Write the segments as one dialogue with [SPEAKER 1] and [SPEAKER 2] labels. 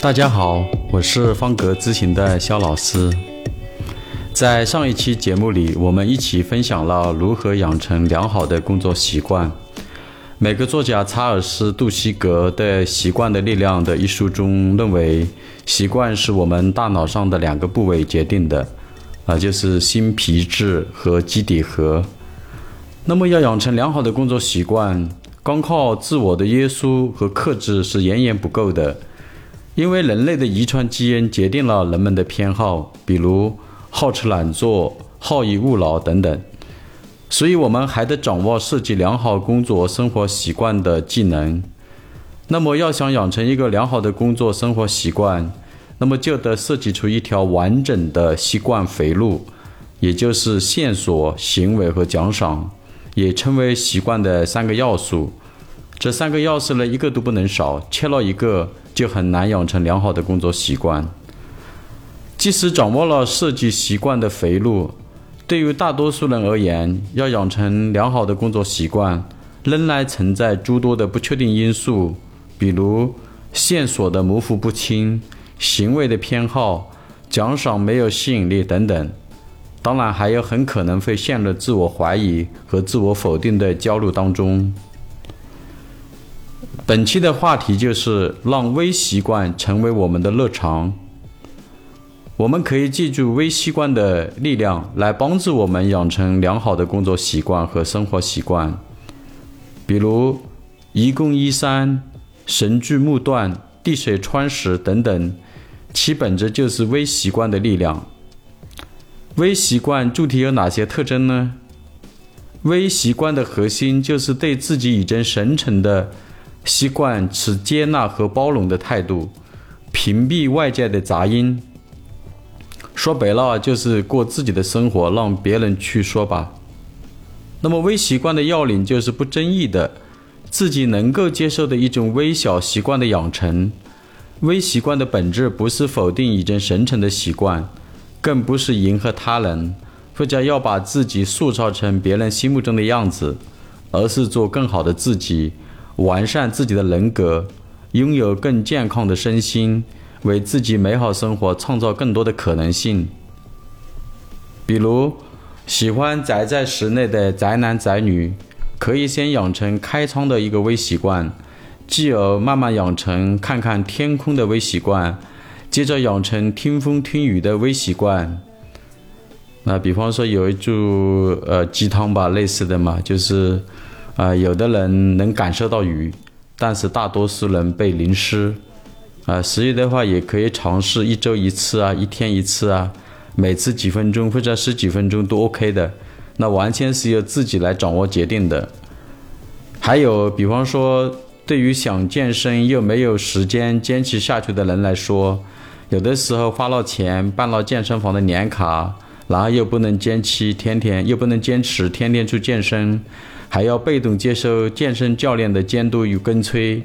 [SPEAKER 1] 大家好，我是方格咨询的肖老师。在上一期节目里，我们一起分享了如何养成良好的工作习惯。美国作家查尔斯·杜西格的《习惯的力量》的一书中认为，习惯是我们大脑上的两个部位决定的，啊，就是新皮质和基底核。那么，要养成良好的工作习惯，光靠自我的约束和克制是远远不够的，因为人类的遗传基因决定了人们的偏好，比如好吃懒做、好逸恶劳等等。所以，我们还得掌握设计良好工作生活习惯的技能。那么，要想养成一个良好的工作生活习惯，那么就得设计出一条完整的习惯回路，也就是线索、行为和奖赏，也称为习惯的三个要素。这三个要素呢，一个都不能少，缺了一个就很难养成良好的工作习惯。即使掌握了设计习惯的肥路，对于大多数人而言，要养成良好的工作习惯，仍然存在诸多的不确定因素，比如线索的模糊不清、行为的偏好、奖赏没有吸引力等等。当然，还有很可能会陷入自我怀疑和自我否定的焦虑当中。本期的话题就是让微习惯成为我们的日常。我们可以记住微习惯的力量，来帮助我们养成良好的工作习惯和生活习惯。比如“一公一三”“神锯木断”“滴水穿石”等等，其本质就是微习惯的力量。微习惯具体有哪些特征呢？微习惯的核心就是对自己已经形成的习惯持接纳和包容的态度，屏蔽外界的杂音。说白了就是过自己的生活，让别人去说吧。那么微习惯的要领就是不争议的，自己能够接受的一种微小习惯的养成。微习惯的本质不是否定已经形成的习惯，更不是迎合他人，或者要把自己塑造成别人心目中的样子，而是做更好的自己，完善自己的人格，拥有更健康的身心。为自己美好生活创造更多的可能性。比如，喜欢宅在室内的宅男宅女，可以先养成开窗的一个微习惯，继而慢慢养成看看天空的微习惯，接着养成听风听雨的微习惯。那比方说有一句呃鸡汤吧，类似的嘛，就是啊，有的人能感受到雨，但是大多数人被淋湿。啊，实际的话也可以尝试一周一次啊，一天一次啊，每次几分钟或者十几分钟都 OK 的，那完全是由自己来掌握决定的。还有，比方说，对于想健身又没有时间坚持下去的人来说，有的时候花了钱办了健身房的年卡，然后又不能坚持天天，又不能坚持天天去健身，还要被动接受健身教练的监督与跟催。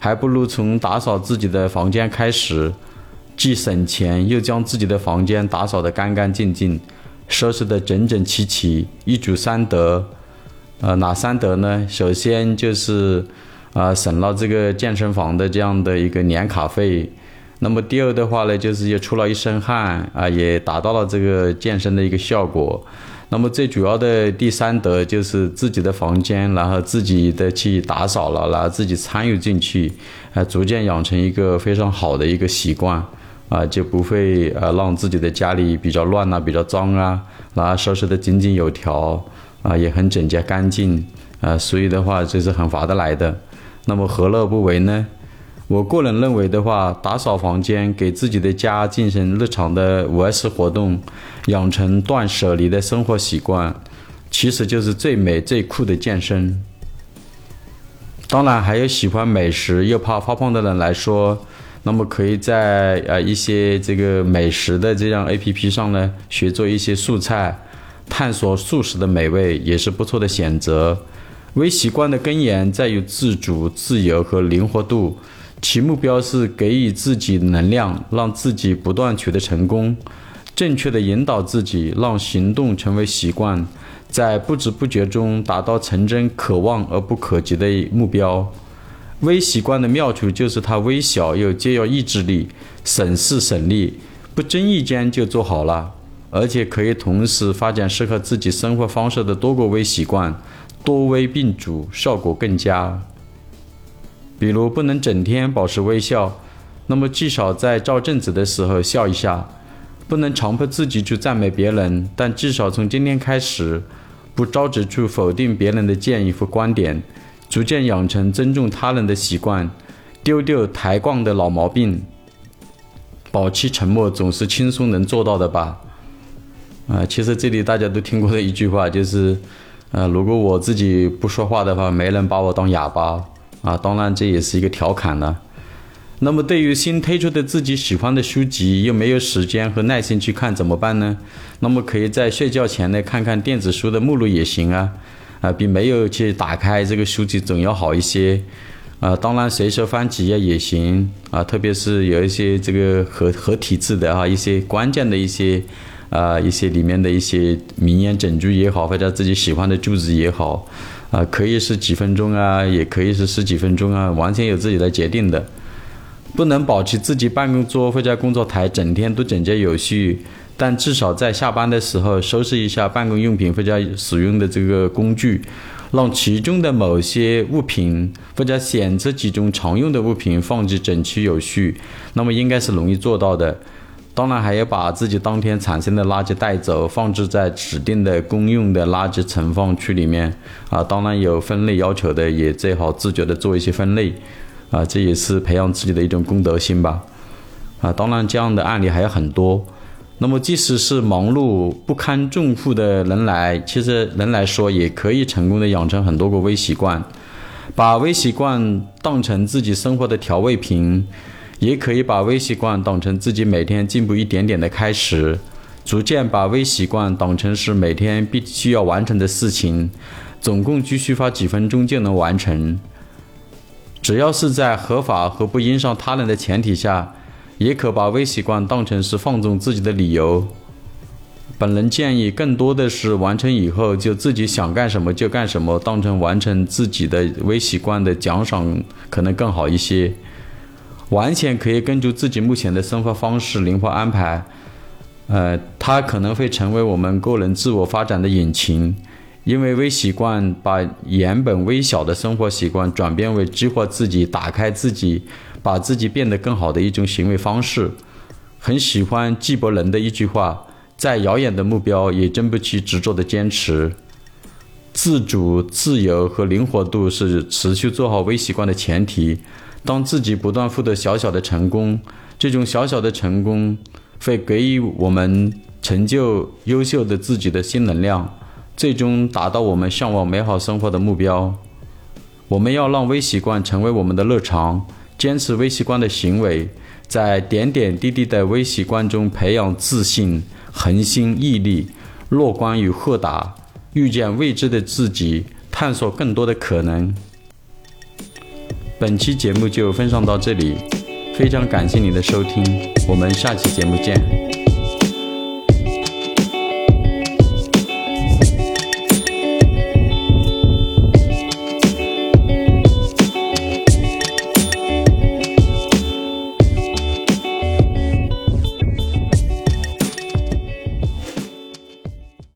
[SPEAKER 1] 还不如从打扫自己的房间开始，既省钱又将自己的房间打扫得干干净净，收拾得整整齐齐，一举三得。呃，哪三得呢？首先就是啊，省了这个健身房的这样的一个年卡费。那么第二的话呢，就是也出了一身汗啊，也达到了这个健身的一个效果。那么最主要的第三德就是自己的房间，然后自己的去打扫了，然后自己参与进去，啊，逐渐养成一个非常好的一个习惯，啊，就不会呃让自己的家里比较乱啊，比较脏啊，然后收拾的井井有条，啊，也很整洁干净，啊，所以的话这是很划得来的。那么何乐不为呢？我个人认为的话，打扫房间，给自己的家进行日常的五 S 活动，养成断舍离的生活习惯，其实就是最美最酷的健身。当然，还有喜欢美食又怕发胖的人来说，那么可以在呃一些这个美食的这样 APP 上呢，学做一些素菜，探索素食的美味，也是不错的选择。微习惯的根源在于自主、自由和灵活度。其目标是给予自己能量，让自己不断取得成功；正确的引导自己，让行动成为习惯，在不知不觉中达到成真可望而不可及的目标。微习惯的妙处就是它微小又既要意志力，省事省力，不经意间就做好了，而且可以同时发展适合自己生活方式的多个微习惯，多微并主，效果更佳。比如不能整天保持微笑，那么至少在照镜子的时候笑一下；不能强迫自己去赞美别人，但至少从今天开始，不着急去否定别人的建议和观点。逐渐养成尊重他人的习惯，丢丢抬杠的老毛病，保持沉默总是轻松能做到的吧？啊，其实这里大家都听过的一句话就是，呃，如果我自己不说话的话，没人把我当哑巴啊。当然这也是一个调侃了。那么对于新推出的自己喜欢的书籍，又没有时间和耐心去看怎么办呢？那么可以在睡觉前呢看看电子书的目录也行啊。啊，比没有去打开这个书籍总要好一些，啊，当然随手翻几页也行，啊，特别是有一些这个合合体字的啊，一些关键的一些，啊，一些里面的一些名言整句也好，或者自己喜欢的句子也好，啊，可以是几分钟啊，也可以是十几分钟啊，完全有自己的决定的，不能保持自己办公桌或者工作台整天都整洁有序。但至少在下班的时候收拾一下办公用品或者使用的这个工具，让其中的某些物品或者选择几种常用的物品放置整齐有序，那么应该是容易做到的。当然还要把自己当天产生的垃圾带走，放置在指定的公用的垃圾存放区里面。啊，当然有分类要求的，也最好自觉的做一些分类。啊，这也是培养自己的一种公德心吧。啊，当然这样的案例还有很多。那么，即使是忙碌不堪重负的人来，其实人来说也可以成功的养成很多个微习惯，把微习惯当成自己生活的调味品，也可以把微习惯当成自己每天进步一点点的开始，逐渐把微习惯当成是每天必须要完成的事情，总共只需花几分钟就能完成，只要是在合法和不影响他人的前提下。也可把微习惯当成是放纵自己的理由。本人建议，更多的是完成以后就自己想干什么就干什么，当成完成自己的微习惯的奖赏，可能更好一些。完全可以根据自己目前的生活方式灵活安排。呃，它可能会成为我们个人自我发展的引擎，因为微习惯把原本微小的生活习惯转变为激活自己、打开自己。把自己变得更好的一种行为方式，很喜欢纪伯伦的一句话：“再遥远的目标也经不起执着的坚持。”自主、自由和灵活度是持续做好微习惯的前提。当自己不断获得小小的成功，这种小小的成功会给予我们成就优秀的自己的新能量，最终达到我们向往美好生活的目标。我们要让微习惯成为我们的日常。坚持微习惯的行为，在点点滴滴的微习惯中培养自信、恒心、毅力、乐观与豁达，遇见未知的自己，探索更多的可能。本期节目就分享到这里，非常感谢您的收听，我们下期节目见。